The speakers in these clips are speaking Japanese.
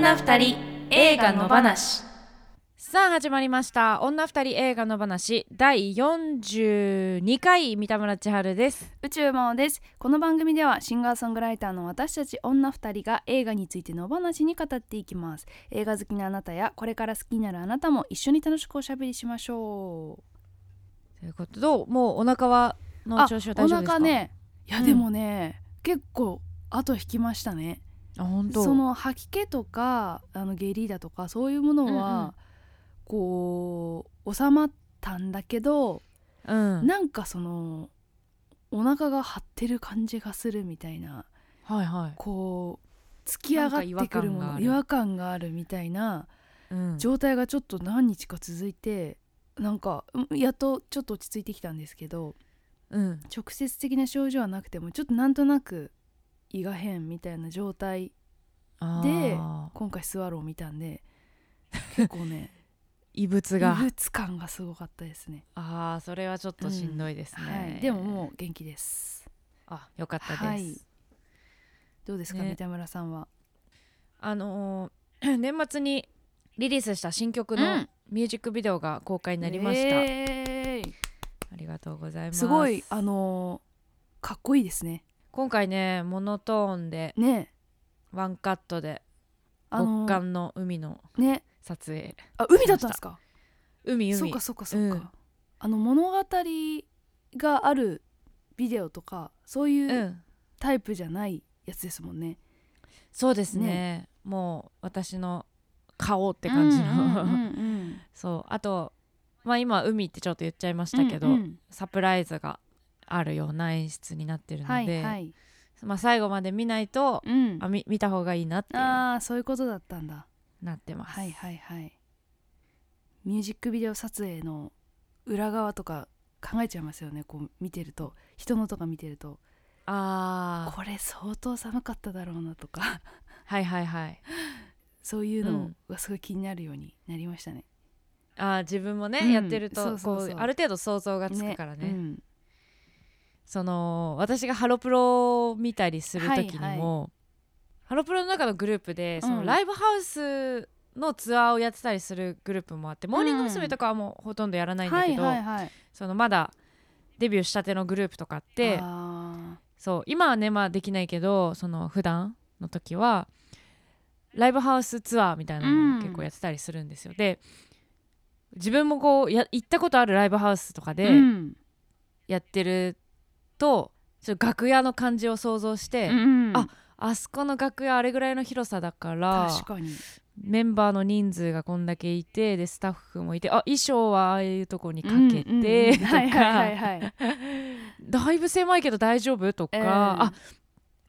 女二人映画の話。さあ始まりました。女二人映画の話。第42回三田村千春です。宇宙魔王です。この番組ではシンガーソングライターの私たち女二人が映画についてのお話に語っていきます。映画好きなあなたやこれから好きになるあなたも一緒に楽しくおしゃべりしましょう。ということどうもうお腹はの調子は大丈夫ですか？お腹ね。いや、うんでもね結構後引きましたねその吐き気とかあの下痢だとかそういうものは、うんうん。こう収まったんだけど、うん。なんかそのお腹が張ってる感じがするみたいなはいはい。こう突き上がってくるもの違違和和感感があるみたいなうん。状態がちょっと何日か続いてなんかうんやっとちょっと落ち着いてきたんですけどうん。直接的な症状はなくてもちょっとなんとなく胃が変みたいな状態あでー今回スワローを見たんで結構ね 異物異が物感がすごかったですね。あーそれはちょっとしんどいですね、はい、でももう元気です。あよかったです、はい。どうですか、ね。三田村さんは？あのー 年末にリリースした新曲うのん。ミュージックビデオが公開になりました、えー。ありがとうございます。すごいあのーかっこいいですね今回ねモノトーンでね。ワンカットであのー極寒の海のね。撮影あ海だったんですか？海海。そうかそうかそうか、うん。あの物語があるビデオとかそういううん。タイプじゃないやつですもんね、そうですね。もう私の顔って感じの、うんうんうん。そう。あとまあ今海ってちょっと言っちゃいましたけど、うんうん。サプライズがあるような演出になってるので、はいはい、まあ、最後まで見ないと、うん、あ見見た方がいいなっていう。ああそういうことだったんだ。なってます、はいはいはい。ミュージックビデオ撮影の裏側とか考えちゃいますよね。こう見てると。人のとか見てると。あこれ相当寒かっただろうなとか。あはいはいはい。そういうのがすごい気になるようになりましたね。あー自分もね、うん。やってるとこうある程度想像がつくからねうんその私がハロプロを見たりする時にも、はいはハロプロの中のグループでそのうんライブハウスのツアーをやってたりするグループもあって、モーニング娘。とかはもうほとんどやらないんだはいけど。そのまだデビューしたてのグループとかってあそう今はねまあできないけどその普段の時はライブハウスツアーみたいなのを結構やってたりするんですよ、で自分もこうや行ったことあるライブハウスとかーでうん。やってると、ちょっと楽屋の感じを想像して、うんああそこの楽屋あれぐらいの広さだから確かに。メンバーの人数がこんだけいてでスタッフもいてあ衣装はああいうとこにかけて。だいぶ狭いけど大丈夫？とか、うんあ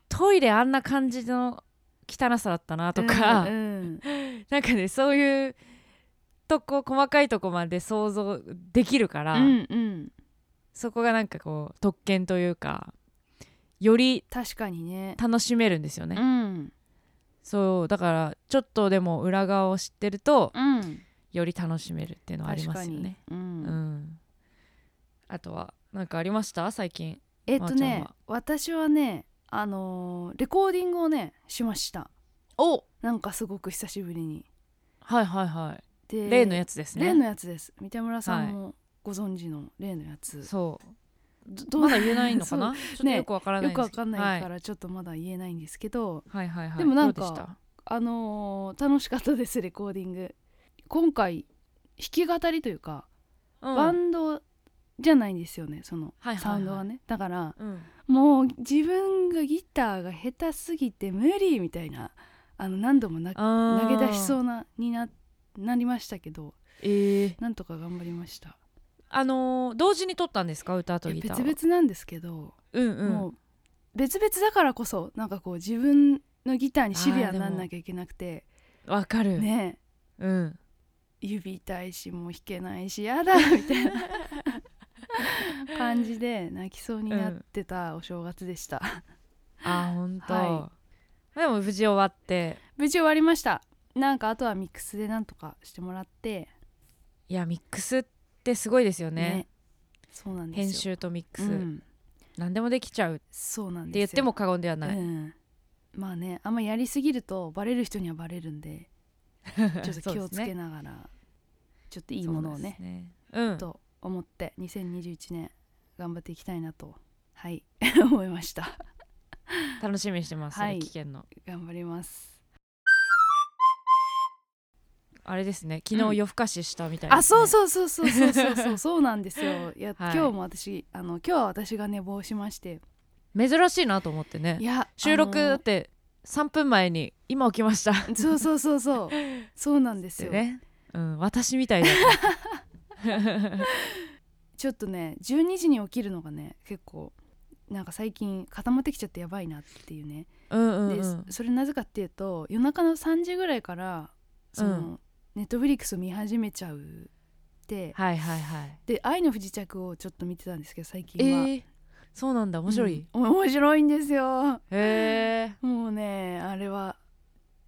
トイレあんな感じの汚さだったなとか、うんうん。なんかねそういうとこ細かいとこまで想像できるから、うんうんそこがなんかこう特権というかより確かにね。楽しめるんですよね、うん。そうだからちょっとでも裏側を知ってるとうん。より楽しめるっていうのはありますよね。ううん。ん、あとは何かありました？最近。えっとねは。私はねあのーレコーディングをねしました。お！なんかすごく久しぶりに。はいはいはい。で例のやつですね。例のやつです。三田村さんもご存知の例のやつ、そう。どどうまだ言えないのかな？ちょっとね。よくわからないよくわかんないかはらちょっとまだ言えないんですけど、い、はいはいはい。でもなんかあのー楽しかったですレコーディング。今回弾き語りというか、うん。バンドじゃないんですよねそのはいはいはい。サウンドがね、だからうん。もう自分がギターが下手すぎて無理みたいなあの何度もな投投げ出しそううなにななりましたけど。えー、なんとか頑張りましたあのー同時に撮ったんですか？歌とギターは別々なんですけど、うんうん。もう別々だからこそなんかこう自分のギターにシビアになんなきゃいけなくてわかる、ね。うん。指痛いしもう弾けないしやだみたいな 感じで泣きそうになってたお正月でした、あ本当、はでも無事終わって。無事終わりました。なんかあとはミックスでなんとかしてもらって。いやミックスってすごいですよね。ね。そうなんですよ。編集とミックス、うん、何でもできちゃう。ってそうなんですよ。言っても過言ではない、うん、まあねあんまやりすぎるとバレる人にはバレるんで ちょっと気をつけながら、ちょっといいものをねね。うん。と思って2021年頑張っていきたいなとはい 思いました。楽しみにしてます、はい。危険の。頑張りますあれですね昨日夜更かししたみたいな、ね。うん、あそうそうそうそうそうそうそう そうなんですよ。いや、はい、今日も私あの今日は私が寝坊しまして。珍しいなと思ってね。いや収録だって3分前に今起きました。そうそうそうそう。そうなんですよ、ねうん、私みたいだ ちょっとね12時に起きるのがね結構なんか最近固まってきちゃってやばいなっていうね、うんうんうん、でそれなぜかっていうと夜中の3時ぐらいからその、うん。ネットフリックスを見始めちゃうではいはいはい。で「愛の不時着」をちょっと見てたんですけど最近は、えー、そうなんだ面白い、うん。面白いんですよ。へえ もうねあれは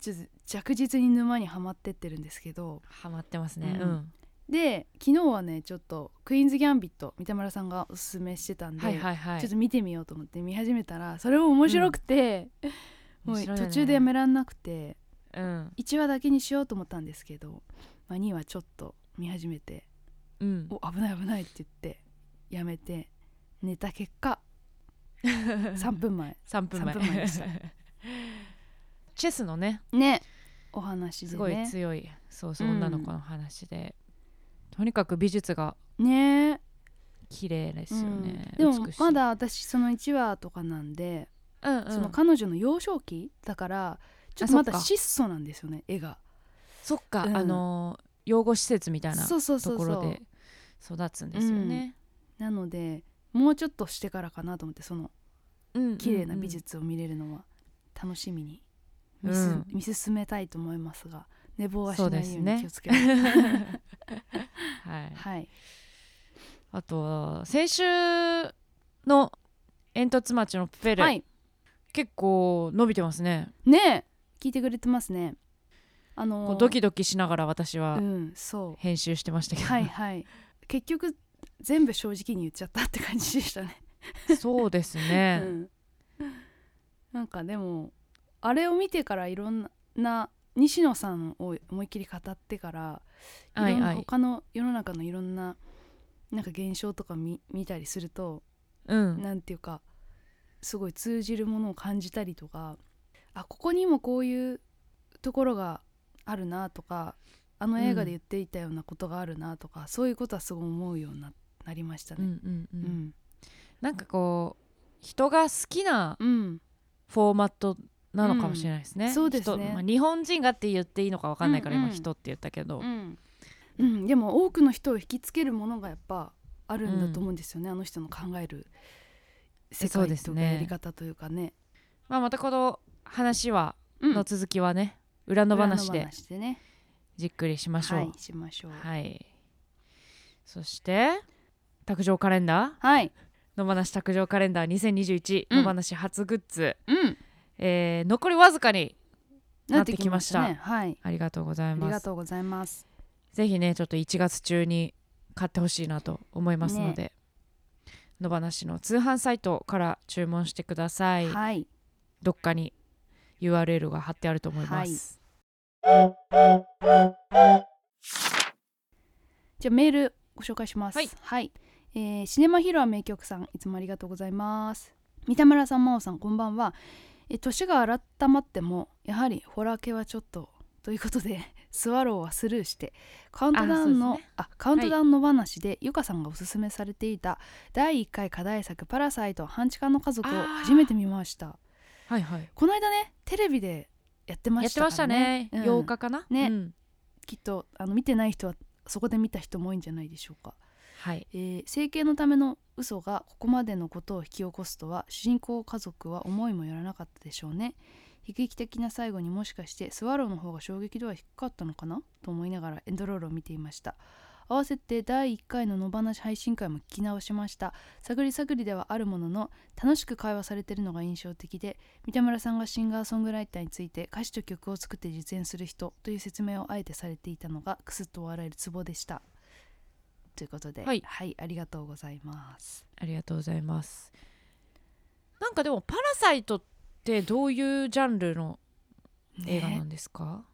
ちょっと着実に沼にはまってってるんですけど。ハマってますね。ううん。ん、で昨日はねちょっと「クイーンズ・ギャンビット」三田村さんがおすすめしてたんで、はいはいはい。ちょっと見てみようと思って見始めたらそれも面白くて、もう面白いよね。途中でやめらんなくてうん。1話だけにしようと思ったんですけど、まあ、2話ちょっと見始めてうん。お危ない危ないって言ってやめて寝た結果 3分前。3分前。3分前でした。チェスのねね。お話ですごいね強いそうそう、うん。女の子の話で。とにかく美術がね。綺麗ですよね、うん。でもまだ私その1話とかなんで、うんうん。その彼女の幼少期だからちょっとまだあそっか。質素なんですよね絵が。そっか、うん。あのー養護施設みたいなところで育つんですよね、なのでもうちょっとしてからかなと思ってそのうんうんうん綺麗な美術を見れるのは。楽しみに。見,、うん。見進めたいと思いますが寝坊はしないように気をつけます、はい、はい。あとは先週の煙突町のプペル、はい。結構伸びてますね。ねえ聞いてくれてますね。あのドキドキしながら私は編集してましたけど、はいはい。結局全部正直に言っちゃったって感じでしたね。そうですね、うん、なんかでもあれを見てからいろんな西野さんを思いっきり語ってからいろんなはいはい他の世の中のいろんななんか現象とか見見たりするとうん。なんていうかすごい通じるものを感じたりとかあここにもこういうところがあるなとかあの映画で言っていたようなことがあるなとか、そういうことはすごい思うようにななりましたうんね。うんううん。んなんかこう人が好きなうん。フォーマットなのかもしれないですね、うん。そうですね。人まあ、日本人がって言っていいのか分かんないからうん。うん今人って言ったけど、うん。うん、でも多くの人を引きつけるものがやっぱあるんだと思うんですよね、あの人の考える世界とかですね。やり方というかね。まあ、またこの話は、うん。の続きはね裏の話裏でじっくりしましょう。はいしましょう。はい、そして卓上カレンダー？はい。野放し卓上カレンダー2021、うん。野放し初グッズ、うん。えー残りわずかになってきましたね。はい。ありがとうございありますがとうございます。ぜひねちょっと1月中に買ってほしいなと思いますので、野放しの通販サイトから注文してください、はい。どっかに URL が貼ってあると思います、じゃあメールご紹介します。はい、えーシネマヒロア名曲さんいつもありがとうございます。三田村さん真央さんこんばんは。えー年が改まってもやはりホラー系はちょっとということで スワローはスルーしてカウントダウンのあそうですあ,、カウントダウンの話で、ゆかさんがおすすめされていた第1回課題作「パラサイト半地下の家族」を初めて見ましたはいはい。この間ねテレビでやってまやっまししてたからたね、うん。8日かな？ね。うん。きっとあの見てない人はそこで見た人も多いんじゃないでしょうか。はい。えー整形のための嘘がここまでのことを引き起こすとは主人公家族は思いもよらなかったでしょうね。悲劇的な最後にもしかしてスワローの方が衝撃度は低かったのかな？と思いながらエンドロールを見ていました合わせて第1回の野放し配信会も聞き直しました。探り探りではあるものの楽しく会話されているのが印象的で三田村さんがシンガーソングライターについて歌詞と曲を作って実演する人という説明をあえてされていたのがクスッと笑えるツボでした。ということではい。ありがとうございます。ありがとうございます。なんかでも「パラサイト」っってどういうジャンルの映画なねんですか、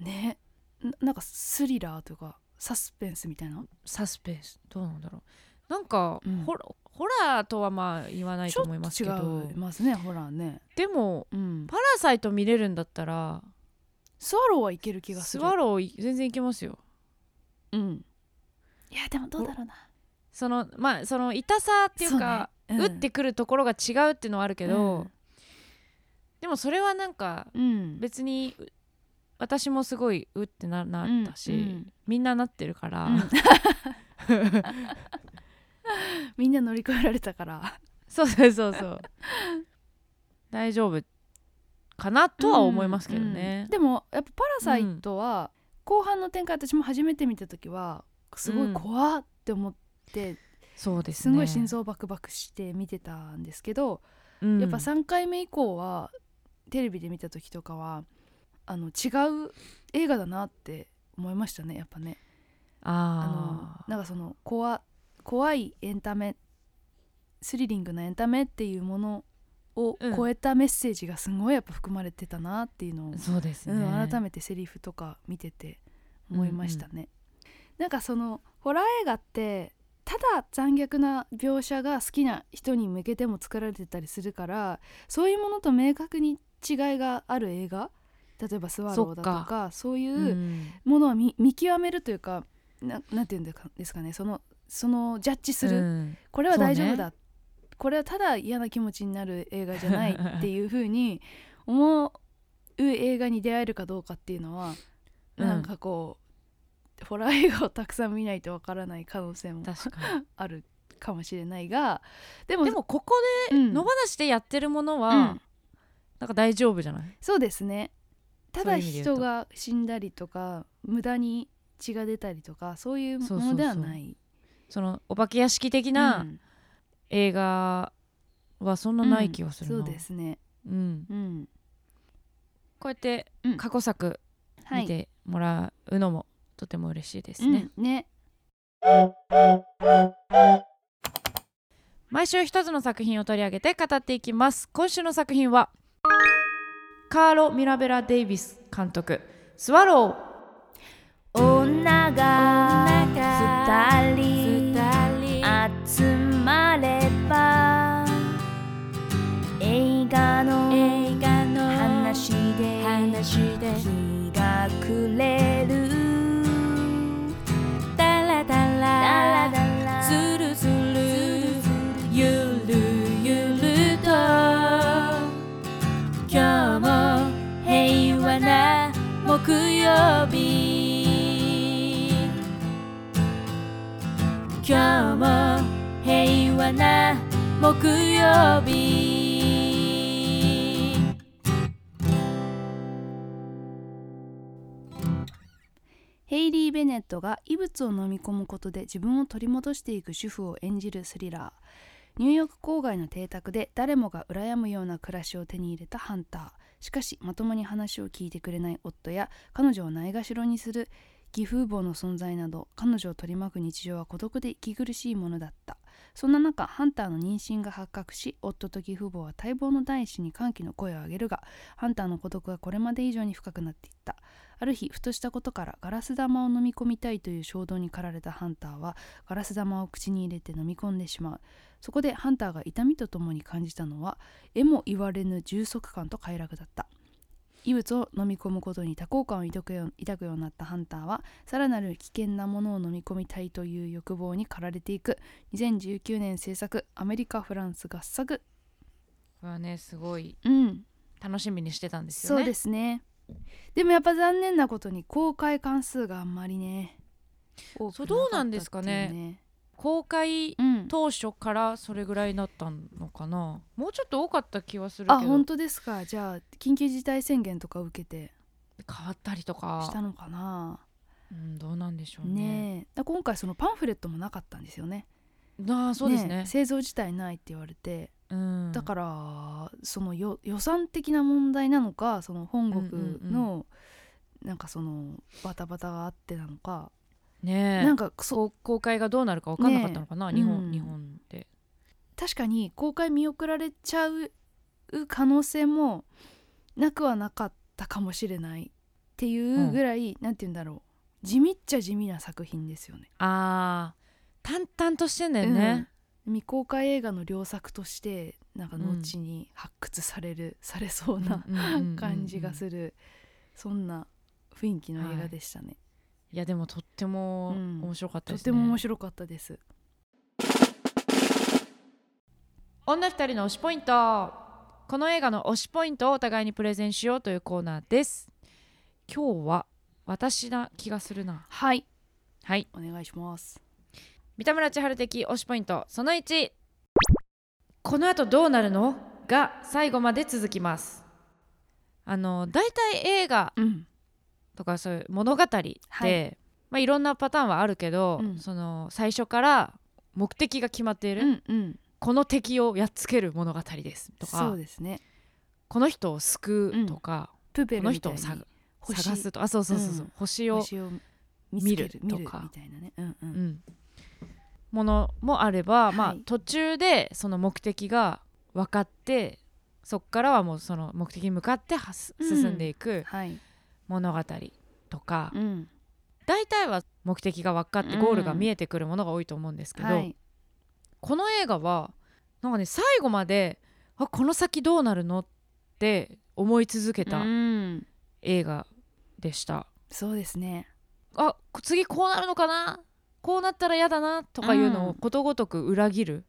ね。ななんかスリラーというかサスペンスみたいな？サスペンス？どうなんだろう。なんか、うん。ホラホラーとはまあ言わないと思いますけちょどっと違いますねホラーね。でもうん。パラサイト見れるんだったらスワローはいける気がする。スワローい全然いけますよ。うん。いやでもどうだろうな。そのまあその痛さっていうかそうね。打ってくるところが違うっていうのはあるけど、うん。でもそれはなんかうん。別にう私もすごいうってななったし、うんみんななってるから、うん。みんな乗り越えられたから。そうそうそうそう。大丈夫かなとは思いますけどうんねうん、でもやっぱ「パラサイト」は後半の展開私も初めて見た時はすごい怖って思って、そうですね。すごい心臓バクバクして見てたんですけど、うん。やっぱ3回目以降はテレビで見た時とかはあの違う映画だなって思いましたねやっぱね。ああのなんかその怖怖いエンタメスリリングなエンタメっていうものをうん超えたメッセージがすごいやっぱ含まれてたなっていうのを、あそうですね、うん、改めてセリフとか見てて思いましたね。なんかそのホラー映画ってただ残虐な描写が好きな人に向けても作られてたりするからそういうものと明確に違いがある映画例えば「スワロー」だとかそういうものは見見極めるというかななんていうんですかねそのそのジャッジする、うん。これは大丈夫だ、これはただ嫌な気持ちになる映画じゃないっていう風に思う映画に出会えるかどうかっていうのは、うん。なんかこうホラー映画をたくさん見ないとわからない可能性も あるかもしれないがでもでもここうん。で野放しでやってるものは、うん。なんか大丈夫じゃない？そうですねただ人が死んだりとか無駄に血が出たりとかそういうものではない。そのお化け屋敷的うなん映画はそんなない気がするな、そうですね。うん、うん。こうやってうん過去作はい。見てもらうのもとても嬉しいですね、うんね。毎週一つの作品を取り上げて語っていきます今週の作品はカーロ・ミラベラ・デイビス監督「スワロー」女が二人。曜日。今日も平和な木曜日。ヘイリー・ベネットが異物を飲み込むことで自分を取り戻していく主婦を演じるスリラー。ニューヨーク郊外の邸宅で誰もが羨むような暮らしを手に入れたハンター。しかしまともに話を聞いてくれない夫や彼女をないがしろにする義父母の存在など彼女を取り巻く日常は孤独で息苦しいものだった。そんな中ハンターの妊娠が発覚し夫と義父母は待望の第一に歓喜の声を上げるがハンターの孤独はこれまで以上に深くなっていった。ある日ふとしたことからガラス玉を飲み込みたいという衝動に駆られたハンターはガラス玉を口に入れて飲み込んでしまう。そこでハンターが痛みとともに感じたのはえも言われぬ充足感と快楽だった。異物を飲み込むことに多幸感を抱くようになったハンターはさらなる危険なものを飲み込みたいという欲望に駆られていく。2019年制作アメリカ・フランス合作。これはねすごいうん。楽しみにしてたんですよね。そうですねでもやっぱ残念なことに公開関数があんまりね多くそうどうなんですかね。公開うん当初からそれぐらいだったのかな。もうちょっと多かった気はするけど。あ本当ですか。じゃあ緊急事態宣言とか受けて。変わったりとしかたのかな。うん、どうなんでしょうね。ねえ。だ今回そのパンフレットもなかったんですよね。ああそうですねえ製造自体ないって言われてうん、だからそのよ予算的な問題なのかその本国のなんかそのバタバタがあってなのか、ねえ。なんかそ公公開がどうなるか分かんなかったのかな、ねえ日本、うん日本で。確かに公開見送られちゃう可能性もなくはなかったかもしれないっていうぐらい、なんて言うんだろう。地味っちゃ地味な作品ですよね。あー。淡々としてんだよね、うん未公開映画の良作としてなんか後に発掘される、されそうなうんうんうんうん感じがするそんな雰囲気の映画でしたね、い。やでもとってもうん。面白かったとですね、ても面白かったです。女二人の推しポイント。この映画の推しポイントをお互いにプレゼンしようというコーナーです。今日は私な気がするな。はい。はい。お願いします三田村千春的推しポイントその1この後どうなるの？が最後まで続きます。あの大体映画うん。とかそういう物語って、はい。まあ、いろんなパターンはあるけど、うん。その最初から目的が決まっている、うんうん。この敵をやっつける物語ですとか。そうですね。この人を救うとか、プペこの人を探すと。あそうそうそうそう、うん。星を、見るとか。みたいなね。うんううんん、ものもあれば、まあはい。途中でその目的が分かってそっからはもうその目的に向かって進んでいくはい。物語とか、うん。大体は目的が分かってゴールが見えてくるものが多いと思うんですけど、はい。この映画はなんかね最後まであこの先どうなるのって思い続けたうん。映画でした。そうですね。あ次こうなるのかなこうなったら嫌だなとかいうのをうん。ことごとく裏切る、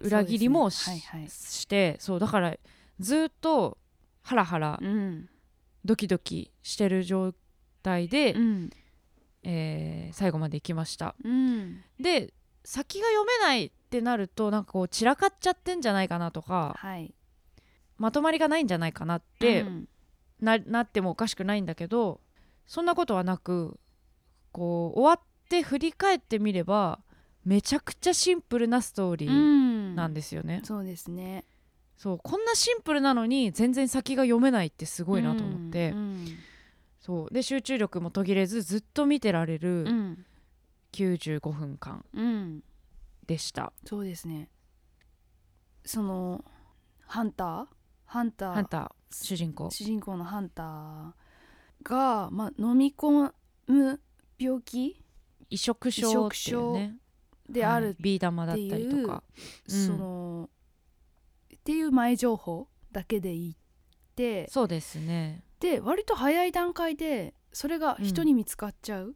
裏切りもし,、ねはいはい。してそうだからずっとハラハラうん。ドキドキしてる状態で、うん。えー最後まで行きました。うん。で先が読めないってなるとなんかこう散らかっちゃってんじゃないかなとかはい。まとまりがないんじゃないかなってうん。ななってもおかしくないんだけどそんなことはなくこう終わって振り返ってみればめちゃくちゃシンプルなストーリうーん。なんですよね、そうですね。そうこんなシンプルなのに全然先が読めないってすごいなと思って、うんそう。で集中力も途切れずずっと見てられうるん95分間うん。でした、そうですね。そのハンター？ハンター。ハンター。主人公。主人公のハンターが、まあ、飲み込む病気移植症っていうね。であるはい。ビー玉だったりとか。うん。そのっていう前情報だけでいってそうですね。で割と早い段階でそれが人に見つかっちゃう、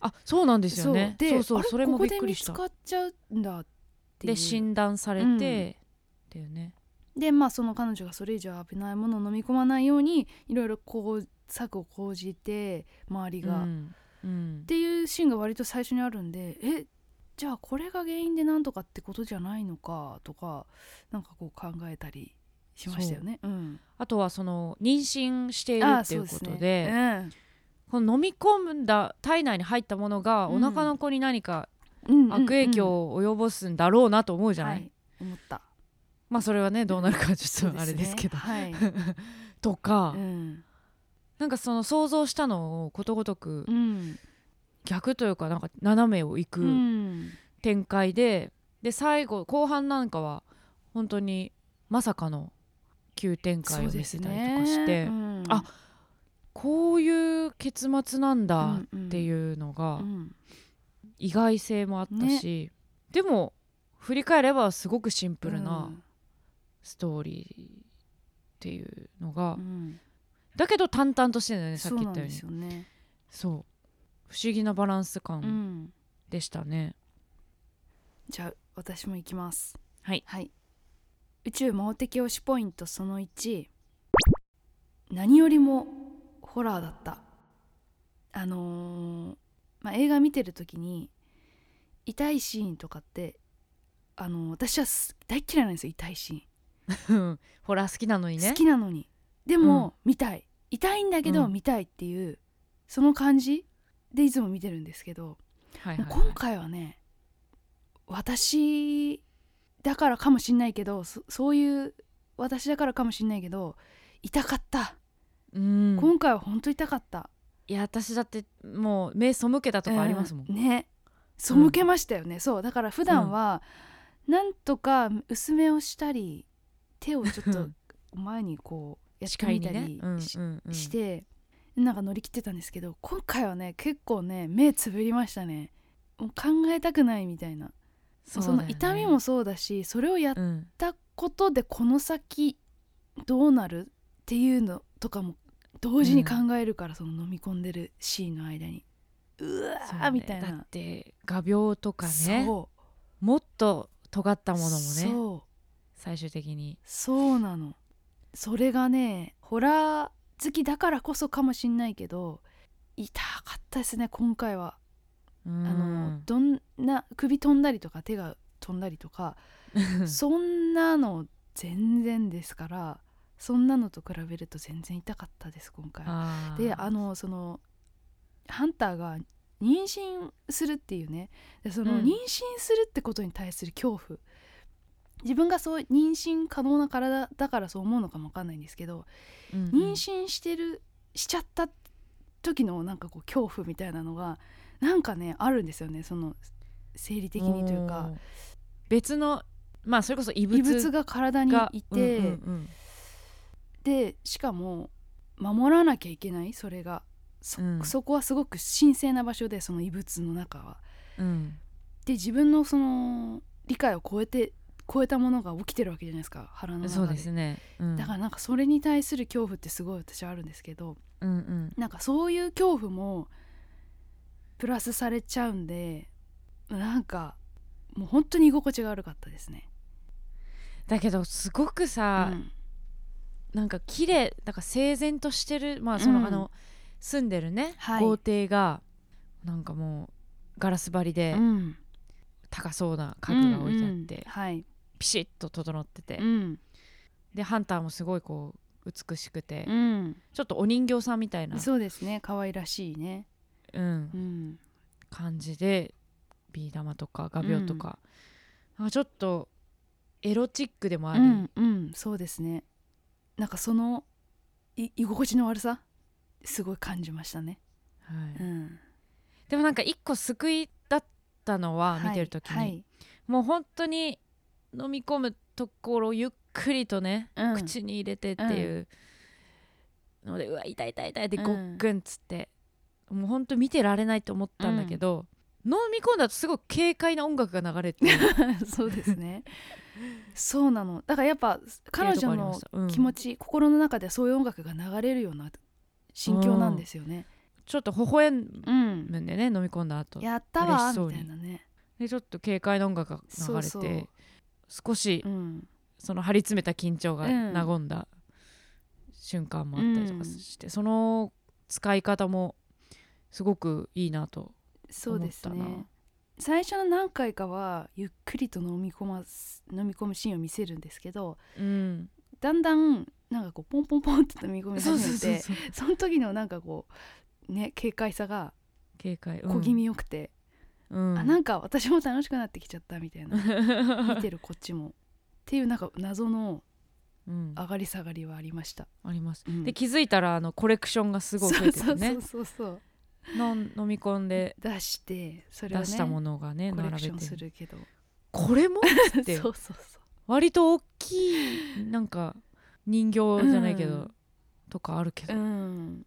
あそうなんですよね。でそうそうそれもびっくりした。ここで見つかっちゃうんだっていう。で診断されて、うんっていうね。でまあその彼女がそれ以上危ないものを飲み込まないようにいろいろこう策を講じて周りが、っうんうん。ていうシーンが割と最初にあるんでえじゃあこれが原因でなんとかってことじゃないのかとかなんかこう考えたりしましたよね。う。ん、あとはその妊娠しているあっていうことでそうすね。この飲み込んだ体内に入ったものがうん。お腹の子に何かうん悪影響を及ぼすんだろうなと思うじゃない、はい、思った。まあそれはねどうなるかちょっとあれですけど。はい、とか、うんなんかその想像したのをことごとくうん。逆というかなんか斜めを行うくん展開で、で最後後半なんかは本当にまさかの急展開を見せたりとかして、うん。あこういう結末なんだってういうのがん意外性もあったし、でも振り返ればすごくシンプルなストーリーっていうのが、うんだけど淡々としてるよねさっき言ったように。すよね。そう。不思議なバランスう感ん。でしたね、じゃあ私も行きます。はい。はい。宇宙盲的推しポイントその1何よりもホラーだった。あのーまあ、映画見てる時に痛いシーンとかってあのー私はす大っ嫌いなんですよ痛いシ ホラー好きなのにーン、ね。好きなのにでも、見たい。痛いんだけどうん。見たいっていう、その感じでいつも見てるんですけどはいはいもう今回はね私だからかもしんないけどそそういう私だからかもしんないけど痛かった、うん。今回は本当痛かった。いや私だってもう目背けたとかありますもん、うん。ね。背けましたよね、そう。だから普段はなんとか薄めをしたり手をちょっと 前にこうやってみたりし,、うんうんてなんか乗り切ってたんですけど今回はね結構ね目つぶりましたね。もう考えたくないみたいな。そ,、ね。の痛みもそうだしそれをやっうん。たことでこの先どうなるっていうのとかも同時に考えるから、その飲み込んでるシーンの間に。うわー、ねみたいな。だって画鋲とかねもっと尖ったものもね最終的に。そうなのそれがねホラー好きだからこそかもしんないけど痛かったですね今回は、ああのどんな首飛んだりとか手が飛んだりとか そんなの全然ですからそんなのと比べると全然痛かったです今回であのそのハンターが妊娠するっていうね。でそのうん。妊娠するってことに対する恐怖、自分がそう妊娠可能な体だからそう思うのかもわかんないんですけど、うんうん。妊娠してるしちゃった時のなんかこう恐怖みたいなのがなんかねあるんですよね。その生理的にというか。別のまあそれこそ異物が体にがいて、うんうんでしかも守らなきゃいけないそれが。そ,、うん。そこはすごく神聖な場所でその異物の中は。うんうん。で自分のその理解を超えて超えたものが起きてるわけじゃないですか腹の中で。そうですね、うん、だからなんかそれに対する恐怖ってすごい私はあるんですけどうんうん。なんかそういう恐怖もプラスされちゃうんでなんかもう本当に居心地が悪かったですね。だけどすごくさ、うん。なんか綺麗だから整然としてるまあその、うん。あの住んでるね、はい。豪邸がなんかもうガラス張りでうん。高そうな家具が置いてあって、うんうん。はい、ピシッと整ってて、うん。でハンターもすごいこう美しくて、うん、ちょっとお人形さんみたいな、そうですね。可愛らしいね。うん。うん。感じでビー玉とか画鋲とか、なんかちょっとエロチックでもあり、うんうん。そうですね。なんかそのい居心地の悪さ？すごい感じましたね、はい。うん、でもなんか一個救いだったのは見てる時に、はい。もう本当に飲み込むところをゆっくりとね、はい口に入れてっていうので、うわ痛い痛い痛いってうん。ごっくんっつって、もう本当見てられないと思ったんだけど、飲み込んだとすごい軽快な音楽が流れてうん そうですね。そうなの。だからやっぱ彼女の気持ち、ち、心の中でそういう音楽が流れるような心境なんですよね。ちょっと微笑うん、むん。でね飲み込んだ後。やったわみたいなね。でちょっと軽快な音楽が流れて少しうん。その張り詰めた緊張がうん。和んだ瞬間もあったりとかして、その使い方もすごくいいなとそうです思ったなね。最初の何回かはゆっくりと飲み込ます飲み込むシーンを見せるんですけどうん。だんだんなんかこうポンポンポンって飲み込み始めてその時のなんかこうね軽快さが軽快、小気味よくて、うん、あなんか私も楽しくなってきちゃったみたいな。見てるこっちも。っていうなんか謎のうん、上がり下がりはありました、あります、うん。で気づいたらあのコレクションがすごい増えてるね。そうそうそうそう。の飲み込んで出してそれをね出したものがねコレクション並べてするけど。これも？って。そうそうそう。割と大きいなんか人形じゃないけど、うん。とかあるけど、うん。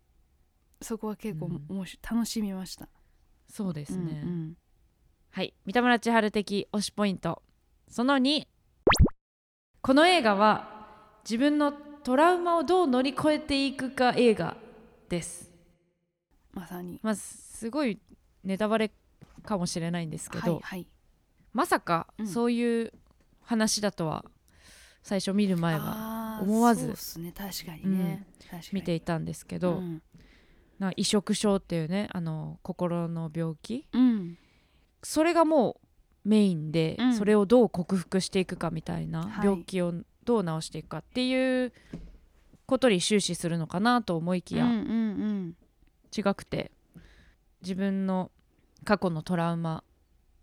そこは結構うん。楽しみました。そうですね、うんうんはい。三田村千春的推しポイント。その2この映画は自分のトラウマをどう乗り越えていくか映画です。まさに。まあすごいネタバレかもしれないんですけど、はいはい。まさかうん。そういう話だとは最初見る前は思わず確かにね、見ていたんですけど、うん。な移植症っていうねあの心の病気うんそれがもうメインで、うん。それをどう克服していくかみたいな、はい。病気をどう治していくかっていうことに終始するのかなと思いきや、うんうん違くて自分の過去のトラウマ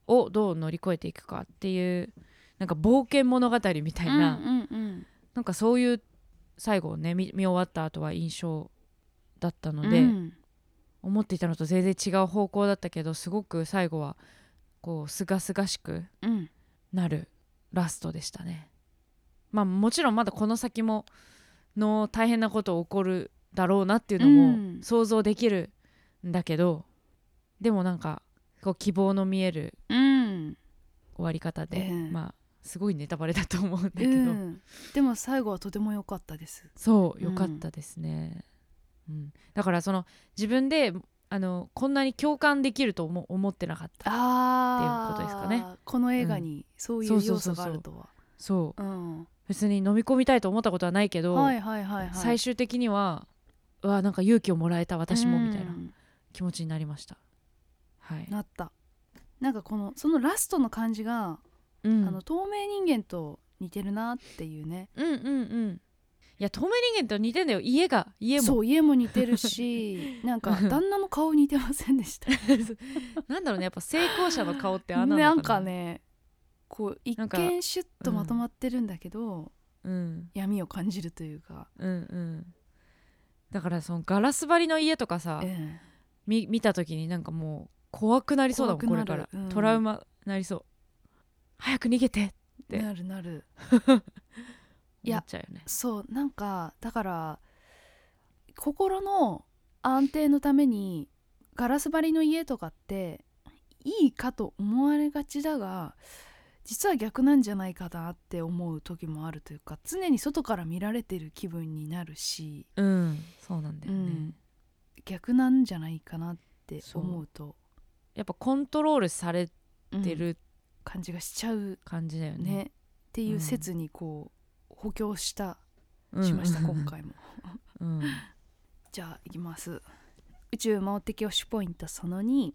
をどう乗り越えていくかっていうなんか冒険物語みたいうんな、うんうんうん。なんかそういう最後をね見見終わった後は印象だったので、うん。思っていたのと全然違う方向だったけどすごく最後はこうすがすがしくうん。なるラストでしたね。まあもちろんまだこの先もの大変なこと起こるだろうなっていうのうん。も想像できるんだけど、でもなんかこう希望の見えるうん、終わり方で、ええ。まあすごいネタバレだと思うんだけうど、ん、でも最後はとても良かったです。そううん。よかったですね、うん。だからその自分であのこんなに共感できると思思ってなかったっていうことですかね。この映画にそういう要素があるとは。そううん。別に飲み込みたいと思ったことはないけど、はいはいはいはい。最終的にはうわなんか勇気をもらえた私もみたいなうん。気持ちになりました。はい、なった。なんかこのそのラストの感じが、うん、あの透明人間と似てるなっていうね。うんうんうんいや透明人間と似てんだよ家が。家も。そう家も似てるし なんか旦那の顔似てませんでした。なんだろうねやっぱ成功者の顔ってあんなな。なんかねこう一見シュッとまとまってるんだけど、うん。闇を感じるというか、うんうん。だからそのガラス張りの家とかさ、えみ見た時になんかもう怖くなりそうだもんこ怖れから、うん。トラウマなりそう。早く逃げてえでなるなる 思っちゃうよね。そうなんかだから心の安定のためにガラス張りの家とかっていいかと思われがちだが実は逆なんじゃないかなって思う時もあるというか常に外から見られてる気分になるし、うんそうなんだよね、うん逆なんじゃないかなって思うとやっぱコントロールされうんてる感じがしちゃう感じだよね。ね、っていう説にこう補強したうん。しました 今回も。うん。じゃあいきます。宇宙魔王的推しポイントその2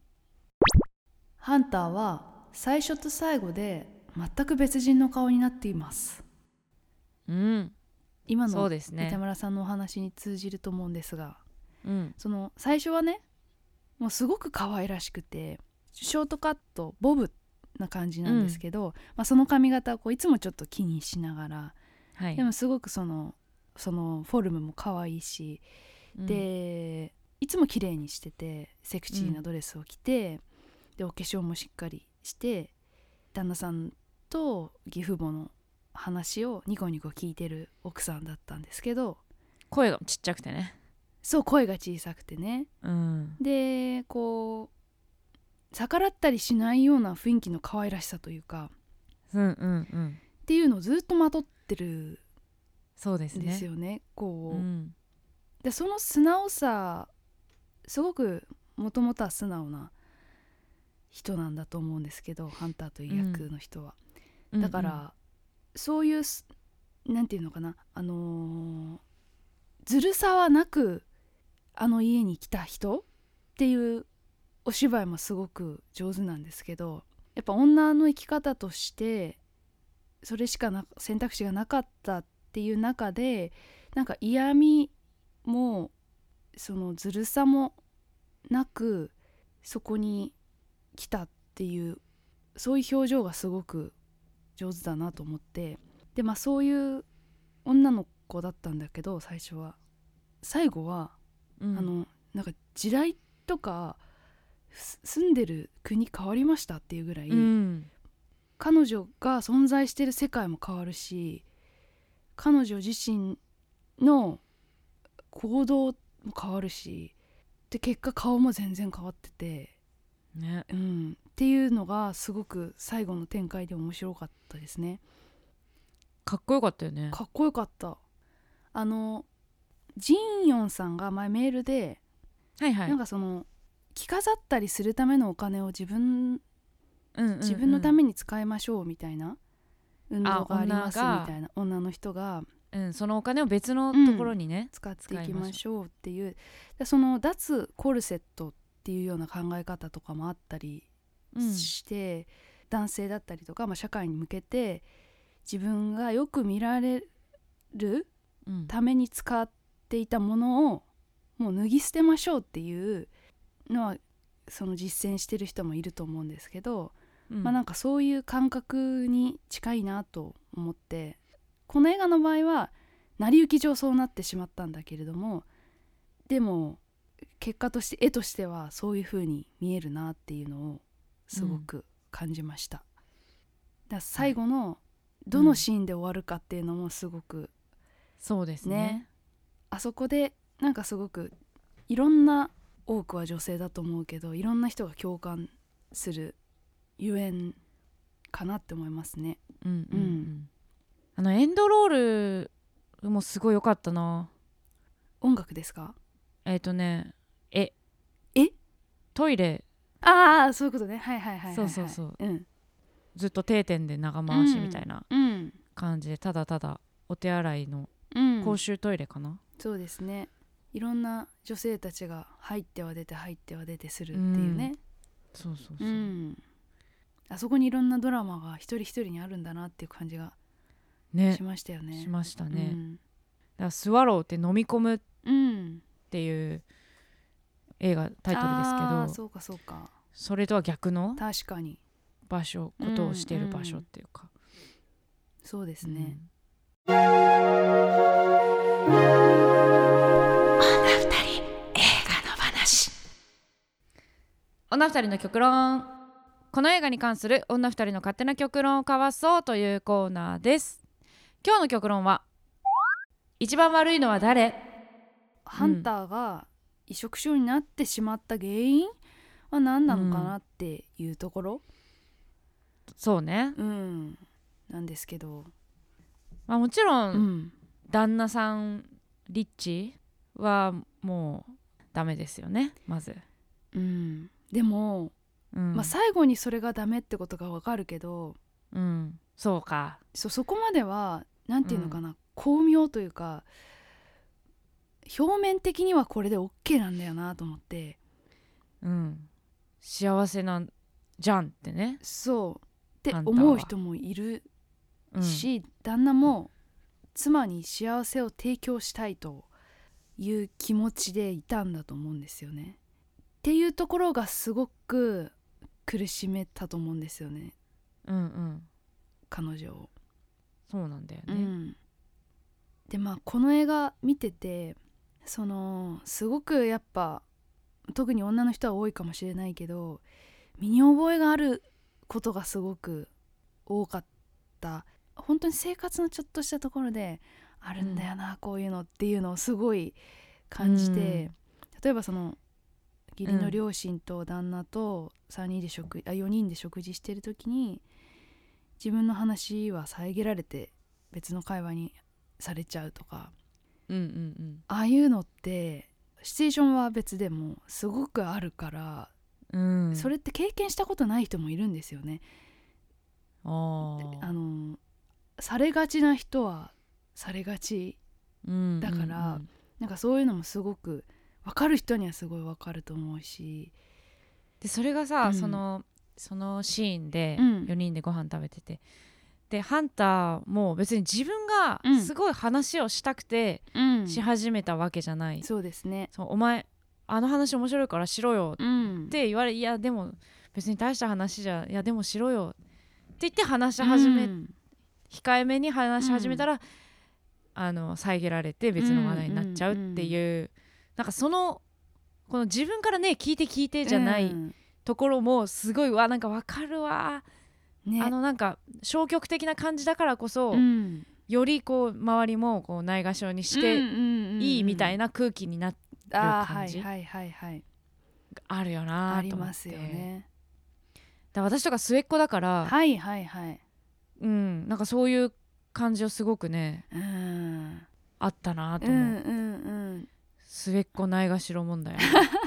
ハンターは最初と最後で全く別人の顔になっています。うん。今のそうですね。三田村さんのお話に通じると思うんですがうん。その最初はねもうすごく可愛らしくてショートカットボブな感じなんですけど、まあ、その髪型をこういつもちょっと気にしながらはい。でもすごくそのそのフォルムも可愛いしうん。でいつも綺麗にしててセクシーなドレスを着て、でお化粧もしっかりして旦那さんと義父母の話をニコニコ聞いてる奥さんだったんですけど声がちっちゃくてね。そう声が小さくてね。うん。でこう逆らったりしないような雰囲気の可愛らしさというかうんうんうん。っていうのをずっとまとってる。そうですね。んですよね。こう、うん。でその素直さすごくもともとは素直な人なんだと思うんですけどハンターという役の人は、だから、そういうすなんていうのかなあのーずるさはなくあの家に来た人っていうお芝居もすごく上手なんですけどやっぱ女の生き方としてそれしかな選択肢がなかったっていう中でなんか嫌味もそのずるさもなくそこに来たっていうそういう表情がすごく上手だなと思って。でまあそういう女の子だったんだけど最初は。最後は、うん。あのなんか時代とかす住んでる国変わりましたっていうぐらい、うん彼女が存在してる世界も変わるし彼女自身の行動も変わるしで結果顔も全然変わってて、ね。うん、っていうのがすごく最後の展開で面白かったですね。かっこよかったよね。かっこよかった。あのジンヨンさんが前メールで、はいはい。なんかその着飾ったりするためのお金を自分うんうんうん。自分のために使いましょうみたいな。運動がありますみたいな。女の人が。うんそのお金を別のところにね使っていきましょうっていう。でその脱コルセットっていうような考え方とかもあったりうん。して、男性だったりとか、まあ、社会に向けて自分がよく見られるうん。ために使っていたものをもう脱ぎ捨てましょうっていうのはその実践してる人もいると思うんですけど、うん。まあなんかそういう感覚に近いなと思ってこの映画の場合は成り行き上そうなってしまったんだけれどもでも結果として絵としてはそういう風に見えるなっていうのをすごく感じました。だから最後のどのシーンで終わるかっていうのもすごくそうですね。ね。あそこでなんかすごくいろんな多くは女性だと思うけどいろんな人が共感するゆえんかなって思いますね。うんうんううん。んあのエンドロールもすごい良かったな。音楽ですか？えっ、とねえ。え？トイレ。ああそういうことね。はいはいはいはい、はい、そうそうそう。うん。ずっと定点で長回しみたいなうん。感じでただただお手洗いのうん。公衆トイレかな、そうですね。いろんな女性たちが入っては出て入っては出てするっていうね。そうそうそう。う、ん、あそこにいろんなドラマが一人一人にあるんだなっていう感じがね。しましたよね。しましたね、うん。だからスワローって飲み込むっうん、ていう映画タイトルですけどあーそうかそうか。それとは逆の確かに。場所ことをしている場所っていうか、そうですね、女二人の極論この映画に関する女二人の勝手な極論を交わそうというコーナーです。今日の極論は一番悪いのは誰？ハンターが移植症になってしまった原因は何なのかなっていうところ、そうね、うん。なんですけど、まあ、もちろん、うん、旦那さんリッチはもうダメですよねまず、うん、でも、うん。まあ、最後にそれがダメってことがわかるけどうん、そうか。そそこまではなんていうのかな、巧妙というか表面的にはこれで OK なんだよなと思って。うん。幸せなんじゃんってね、そう。って思う人もいるうん、し、旦那も妻に幸せを提供したいという気持ちでいたんだと思うんですよね。っていうところがすごく苦しめたと思うんですよね。うんうん。彼女を。そうなんだよね、うん、でまあこの映画見ててそのすごくやっぱ特に女の人は多いかもしれないけど身に覚えがあることがすごく多かった。本当に生活のちょっとしたところであるんだよな、こういうのっていうのをすごい感じて、例えばその義理の両親と旦那と3人で食あ4人で食事してる時に自分の話は遮られて別の会話にされちゃうとか。うんうんうん。ああいうのってシチュエーションは別でもすごくあるから、うん。それって経験したことない人もいるんですよね。あのされがちな人はされがちうんだからうんなんかそういうのもすごく分かる人にはすごい分かると思うし。でそれがさ、うん。そのそのシーンでうん。4人でご飯食べてて、でハンターも別に自分がうん。すごい話をしたくてうん。し始めたわけじゃない、そうですね。そうお前あの話面白いからしろようん、って言われいやでも別に大した話じゃいやでもしろよ。って言って話し始め、うん。控えめに話し始めたら、あの遮られて別の話題になっちゃうっていう、なんかそのこの自分からね聞いて聞いてじゃないうん。ところもすごいわなんかわかるわ、ね、あのなんか消極的な感じだからこそ、うん。よりこう周りもこうないがしろにしていいみたいなな空気になってあーは感じいはいはいはい。あるよなあと思ってりますよね。だ私とか末っ子だから、はいはいはい。うん、なんかそういう感じをすごくねうん。あったなと思う、うんうんうん末っ子ないがしろ問題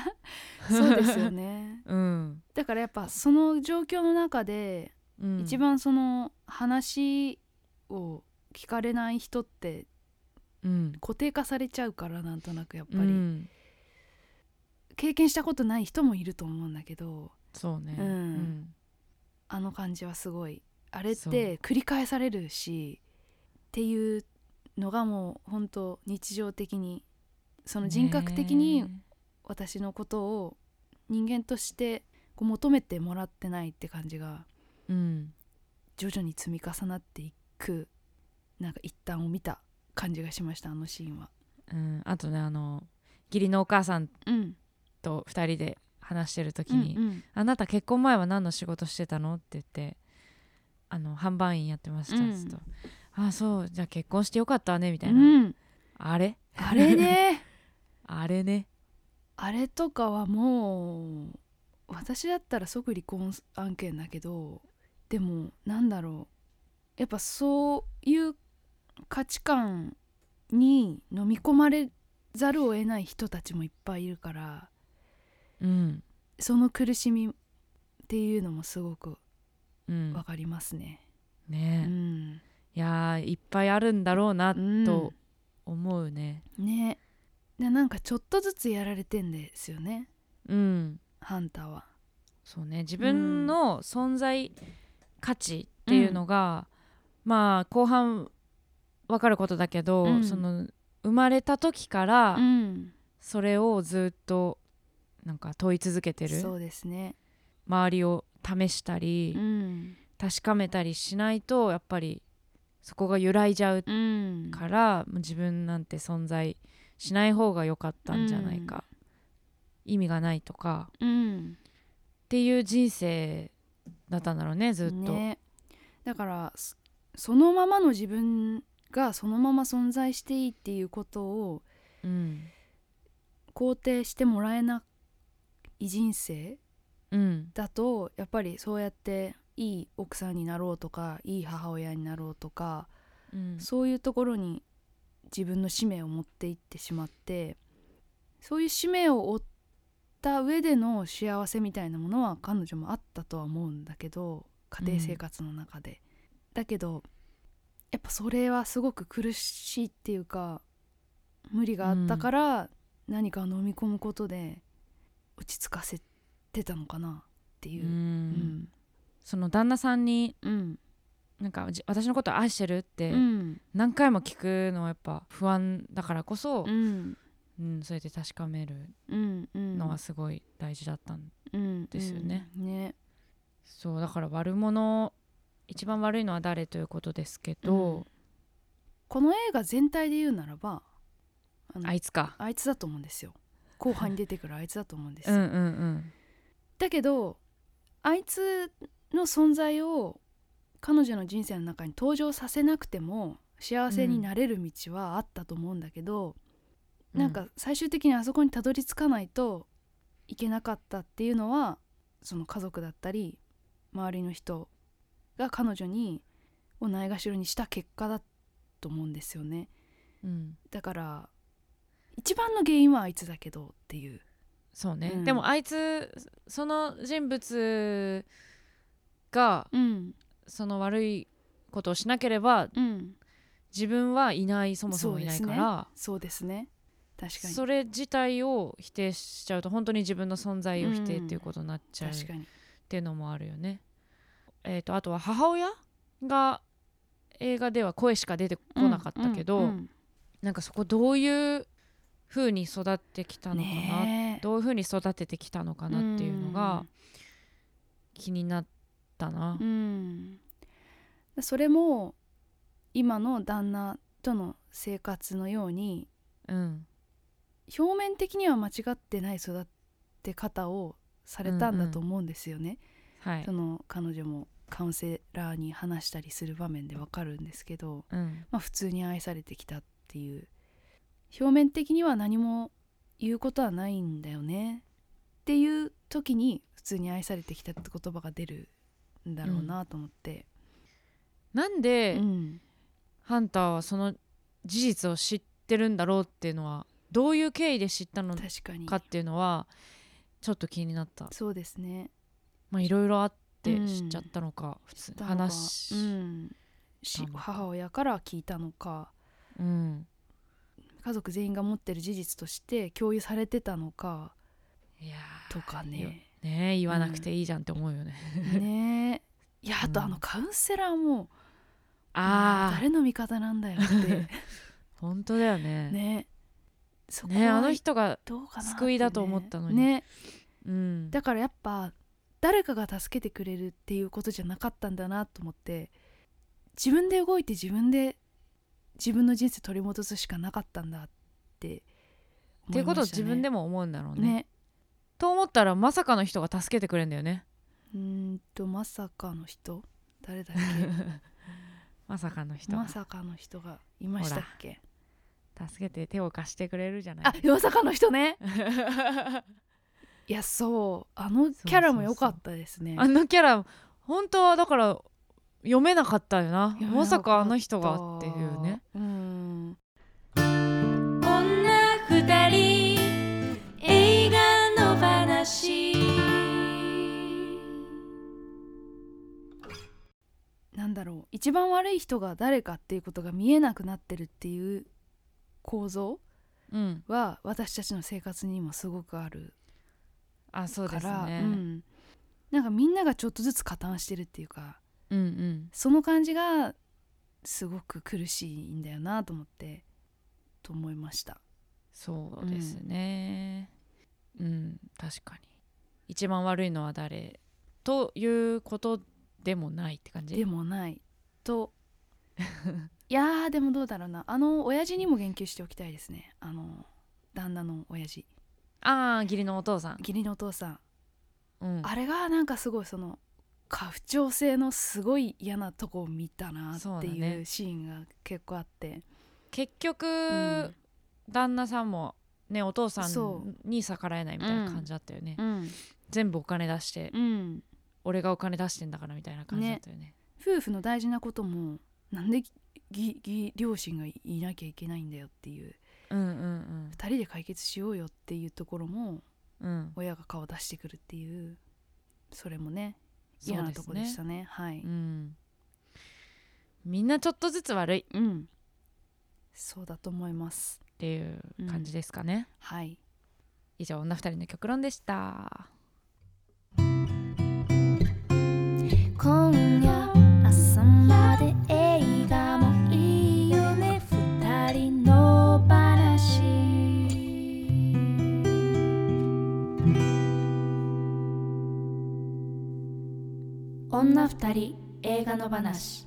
そうですよね。うん、だからやっぱその状況の中でうん、一番その話を聞かれない人ってうん。固定化されちゃうからなんとなくやっぱり、うん、経験したことない人もいると思うんだけどそうね、うん。あの感じはすごいあれって繰り返されるしっていうのがもう本当日常的にその人格的にね私のことを人間としてこう求めてもらってないって感じがえうん。徐々に積み重なっていくなんか一端を見た感じがしましたあのシーンは。うん、あとねあの義理のお母さんうん、と2人で話してる時に、うんうん。あなた結婚前は何の仕事してたの?」って言って「あの販売員やってました」うん。つと「ああそうじゃあ結婚してよかったわね」みたいうなん。あれ？あれね あれね。あれとかはもう私だったら即離婚案件だけどでもなんだろうやっぱそういう価値観に飲み込まれざるを得ない人たちもいっぱいいるからうん。その苦しみっていうのもすごくうん。わかりますね。うねん、いやーいっぱいあるんだろうなうん。と思うね。ねでなんかちょっとずつやられてんですよね。うん。ハンターは。そうね。自分の存在価値っていうのが、まあ後半分かることだけど、うん。その生まれた時からうん、それをずっとなんか問い続けてる。そうですね。周りを試したり、うん。確かめたりしないとやっぱりそこが揺らいじゃううん、から、もう自分なんて存在しない方が良かったんじゃないか、意味がないとか。うんっていう人生だったんだろうねずっと。ね、だからそそのままの自分がそのまま存在していいっていうことをうん。肯定してもらえない人生うん。だとやっぱりそうやっていい奥さんになろうとかいい母親になろうとか、うん。そういうところに自分の使命を持っていってしまってそういう使命を負った上での幸せみたいなものは彼女もあったとは思うんだけど家庭生活の中で、だけどやっぱそれはすごく苦しいっていうか無理があったから何かを飲み込むことで落ち着かせてたのかなっていう。う、うんん。その旦那さんにうんなんかじ私のこと愛してるってうん。何回も聞くのはやっぱ不安だからこそう、ん。うんそれで確かめるうんうん。のはすごい大事だったんうんですよね。うんね。そうだから悪者一番悪いのは誰ということですけど、この映画全体で言うならばあいつか。あいつだと思うんですよ。後半に出てくるあいつだと思うんですよ、うんうんうん。だけどあいつの存在を彼女の人生の中に登場させなくても幸せになれる道はあったと思うんだけど、なんか最終的にあそこにたどり着かないといけなかったっていうのはその家族だったり周りの人が彼女にをないがしろにした結果だと思うんですよね。うん。だから一番の原因はあいつだけどっていう。そうね、うん。でもあいつその人物がうんその悪いことをしなければうん自分はいないそもそもいないから。そうですね。確かに。それ自体を否定しちゃうと本当に自分の存在を否定っていうことになっちゃうっ確かに。ていうのもあるよね。えー、とあとは母親が映画では声しか出てこなかったけど、うんうんなんかそこどういう風に育ってきたのかな、ねえどういう風に育ててきたのかなっていうのが気になったな。う。ん。それも今の旦那との生活のようにうん。表面的には間違ってない育て方をされたんだと思うんですよね、はい。その彼女もカウンセラーに話したりする場面でわかるんですけど、うん。まあ、普通に愛されてきたっていう。表面的には何も言うことはないんだよねっていう時に普通に愛されてきたって言葉が出るんだろうなと思って、なんで、うん。ハンターはその事実を知ってるんだろうっていうのはどういう経緯で知ったの確かっていうのはちょっと気になった。そうですね。まあいろいろあってうん。知っちゃったのか、普通だのか。話うん、母親から聞いたのか。うん。家族全員が持ってる事実として共有されてたのか。いやとかね。ーねえ言わなくていいじゃんって思うよね、ね。えいやあとうん。あのカウンセラーも、ああ誰の味方なんだよって。本当だよね。ね。ねそこはあの人が救いだと思ったのに。ね。うん。だからやっぱ誰かが助けてくれるっていうことじゃなかったんだなと思って自分で動いて自分で自分の人生取り戻すしかなかったんだってっていうことを自分でもも思うんだろうね。ねと思ったらまさかの人が助けてくれんだよね。うーんとまさかの人？誰だっ まさかのけ人が。まさかの人がいましたっけ？助けて手を貸してくれるじゃない。あまさかの人ね。いやそう。あのキャラも良かったですね。あのキャラ本当はだから読めなかったよな。まさかあの人がっていうね。うん画の話なんだろう一番悪い人が誰かっていうことが見えなくなってるっていう構造うんは私たちの生活にもすごくあるあそうでかね、うん、なんかみんながちょっとずつ加担してるっていうかうんうん。その感じがすごく苦しいんだよなと思ってと思いました。そうですね。うん、確かに。一番悪いのは誰ということでもないって感じ？でもないと。いやーでもどうだろうな。あの親父にも言及しておきたいですね。あの旦那の親父。ああ義理のお父さん、義理のお父さん。うん、あれがなんかすごいその家父長制のすごい嫌なとこを見たなっていうシーンが結構あって。結局、うん。旦那さんもねお父さそんに逆らえないみたいな感じだったよね、うん。全部お金出して、うん。俺がお金出してんだからみたいな感じだったよね。夫婦の大事なこともなんでぎぎ両親がいなきゃいけないんだよっていう。うんうん2人で解決しようよっていうところもうん。うん親が顔出してくるっていうそれもね嫌なとこでしたね。はい、うん。みんなちょっとずつ悪い。っうん。そうだと思いますていう感じですかね、はい。以上女二人の極論でした。今夜朝まで映画もいいよね二人の話。女二人映画の話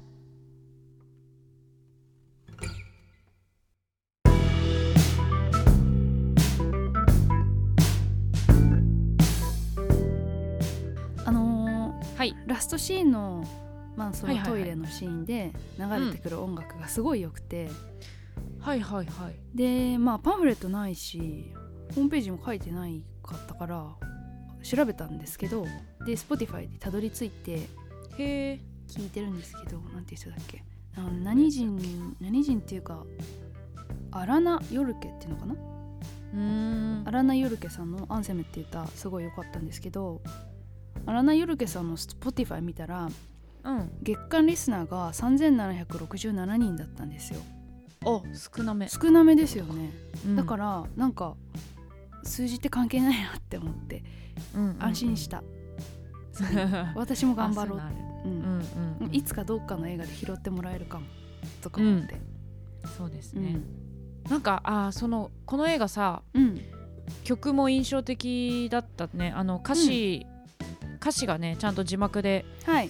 はい。ラストシーンの,、まあそのトイレのシーンで流れてくる音楽がすごい良くて、はいはいはい。でまあパンフレットないしホームページも書いてないかったから調べたんですけどで Spotify でたどり着いてへえ。聞いてるんですけどなんて人だっけ？あの何人何人っていうかアラナ・ヨルケっていうのかな？うーん。アラナ・ヨルケさんの「アンセム」っていう歌すごい良かったんですけどアラナ・ヨルケさんの Spotify 見たらうん。月間リスナーが3767人だったんですよ。お少なめ、少なめですよね、うん。だからなんか数字って関係ないなって思ってうんうん安心した、私も頑張ろう。いつかどっかの映画で拾ってもらえるかもとか思って。そうですね、うん。なんかあーそのこの映画さうん。曲も印象的だったね。あの歌詞、歌詞がねちゃんと字幕ではい。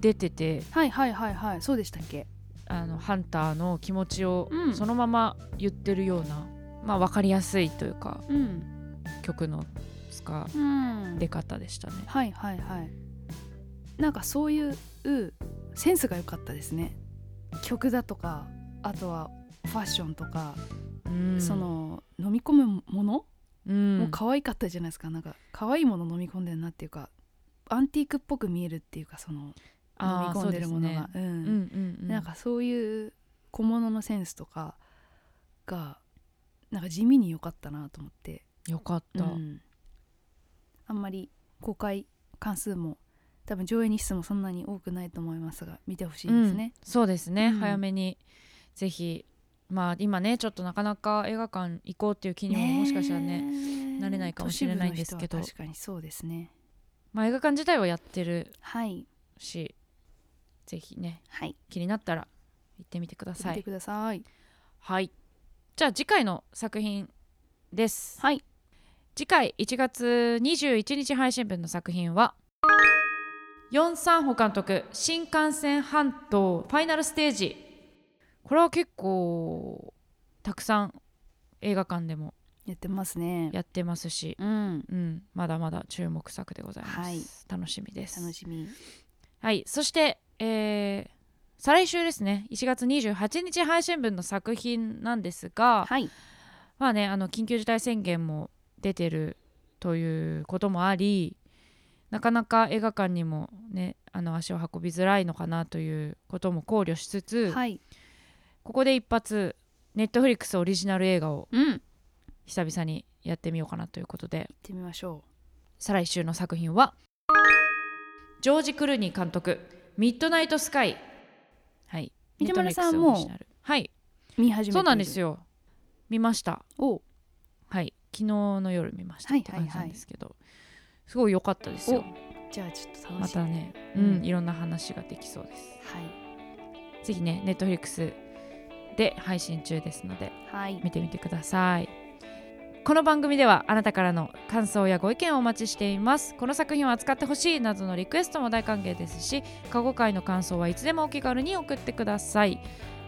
出ててはいはいはいはい。そうでしたっけ？あのハンターの気持ちをうん。そのまま言ってるような、まあ分かりやすいというかうん。曲の使うん。出方でしたね。はいはいはい。なんかそういうセンスが良かったですね。曲だとかあとはファッションとか、うん。その飲み込むもの？うん。もう可愛かったじゃないですか。なんか可愛いもの飲み込んでるなっていうかアンティークっぽく見えるっていうかその飲み込んでるものが。う,、ん。うんうんなんかそういう小物のセンスとかがなんか地味に良かったなと思って、よかった、うん。あんまり公開関数も多分上映日数もそんなに多くないと思いますが見てほしいですね、うんそうですね、うん。早めにぜひ。まあ今ねちょっとなかなか映画館行こうっていう気にももしかしたらねねなれないかもしれないんですけど。確かにそうですねまあ、映画館自体はやってるはい。しぜひねはい。気になったら行ってみてください。ください。はい。じゃあ次回の作品です。はい。次回1月21日配信分の作品はヨン・サンホ監督新幹線半島ファイナルステージ。これは結構たくさん映画館でもやってますね。やってますし、うん。うん、まだまだ注目作でございます、はい。楽しみです。楽しみ。はい。そして、えー再来週ですね。1月28日配信分の作品なんですが、はい。まあねあの緊急事態宣言も出てるということもありなかなか映画館にもねあの足を運びづらいのかなということも考慮しつつ、はい。ここで一発ネットフリックスオリジナル映画をうん久々にやってみようかなということで。てみましょ再来週の作品はジョージ・クルーニー監督「ミッドナイト・スカイ」はい。三田村さんもはい。見始めそうなんですよ。見ました。お。はい。昨日の夜見ましたはいって感じはいはい。なんですけど、すごい良かったですよ。じゃあちょっと楽しみ。またね、ううん。ん、いろんな話ができそうです。はい。ぜひねネットフリックスで配信中ですのではい。見てみてくださいこの番組ではあなたからの感想やご意見をお待ちしています。この作品を扱ってほしいなどのリクエストも大歓迎ですし過去回の感想はいつでもお気軽に送ってください。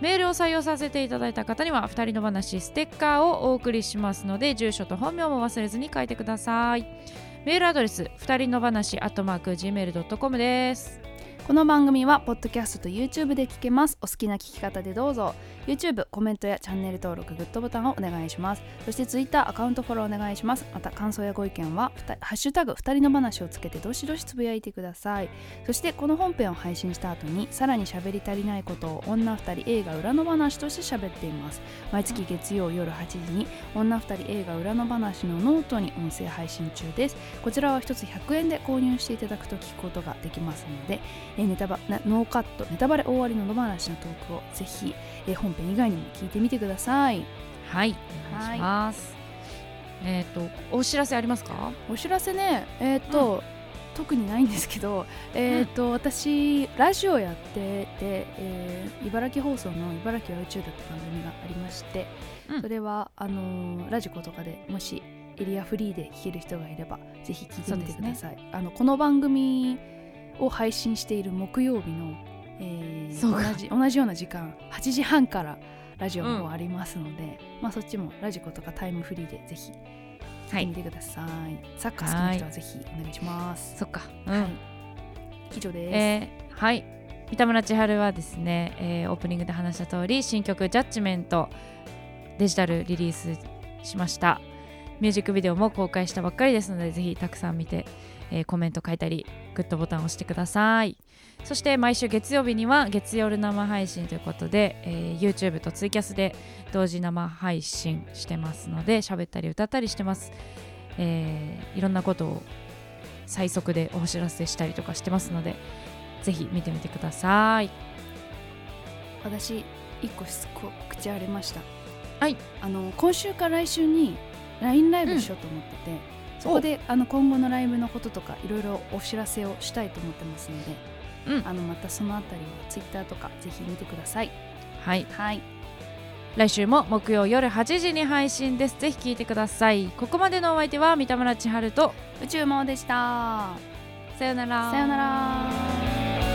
メールを採用させていただいた方には2人の話ステッカーをお送りしますので住所と本名も忘れずに書いてください。メールアドレス2人の話アットマーク Gmail.com です。この番組はポッドキャストと YouTube で聞けます。お好きな聞き方でどうぞ。YouTube コメントやチャンネル登録グッドボタンをお願いします。そして Twitter アカウントフォローお願いします。また感想やご意見はハッシュタグ二人の話をつけてどしどしつぶやいてください。そしてこの本編を配信した後にさらに喋り足りないことを女二人映画裏の話として喋っています。毎月月曜夜8時に女二人映画裏の話のノートに音声配信中です。こちらは一つ100円で購入していただくと聞くことができますのでーネタバなノーカットネタバレ終わりの野放しのトークをぜひ、えー本編以外にも聞いてみてください。はいお願いします、えっ、とお知らせありますか？お知らせねえっ、と、特にないんですけど、えっと私ラジオやってて、えー茨城放送の「茨城は宇宙だ」って番組がありまして、うん。それはあのーラジコとかでもしエリアフリーで聞ける人がいればぜひ聞いてみてください、あのこの番組を配信している木曜日の、えー同じ同じような時間8時半からラジオの方ありますので、まあそっちもラジコとかタイムフリーでぜひ聞いてみてください、サッカー好きな人はぜひお願いします、そっか。うん、はい以上です、えーはい。三田村千春はですね、えーオープニングで話した通り新曲「ジャッジメント」デジタルリリースしました。ミュージックビデオも公開したばっかりですのでぜひたくさん見て、えーコメント書いたりグッドボタンを押してください。そして毎週月曜日には月夜生配信ということで、えー YouTube とツイキャスで同時生配信してますので喋ったり歌ったりしてます、えーいろんなことを最速でお知らせしたりとかしてますのでぜひ見てみてください。私一個しつこ口ありました。はい。あの今週から来週に LINE ライブしようと思ってて、そこであの今後のライブのこととかいろいろお知らせをしたいと思ってますので、うん。あのまたそのあたりは Twitter とかぜひ見てください。はい。はい。来週も木曜夜8時に配信です。ぜひ聞いてください。ここまでのお相手は三田村千春と宇宙魔王でした。さよなら。さよなら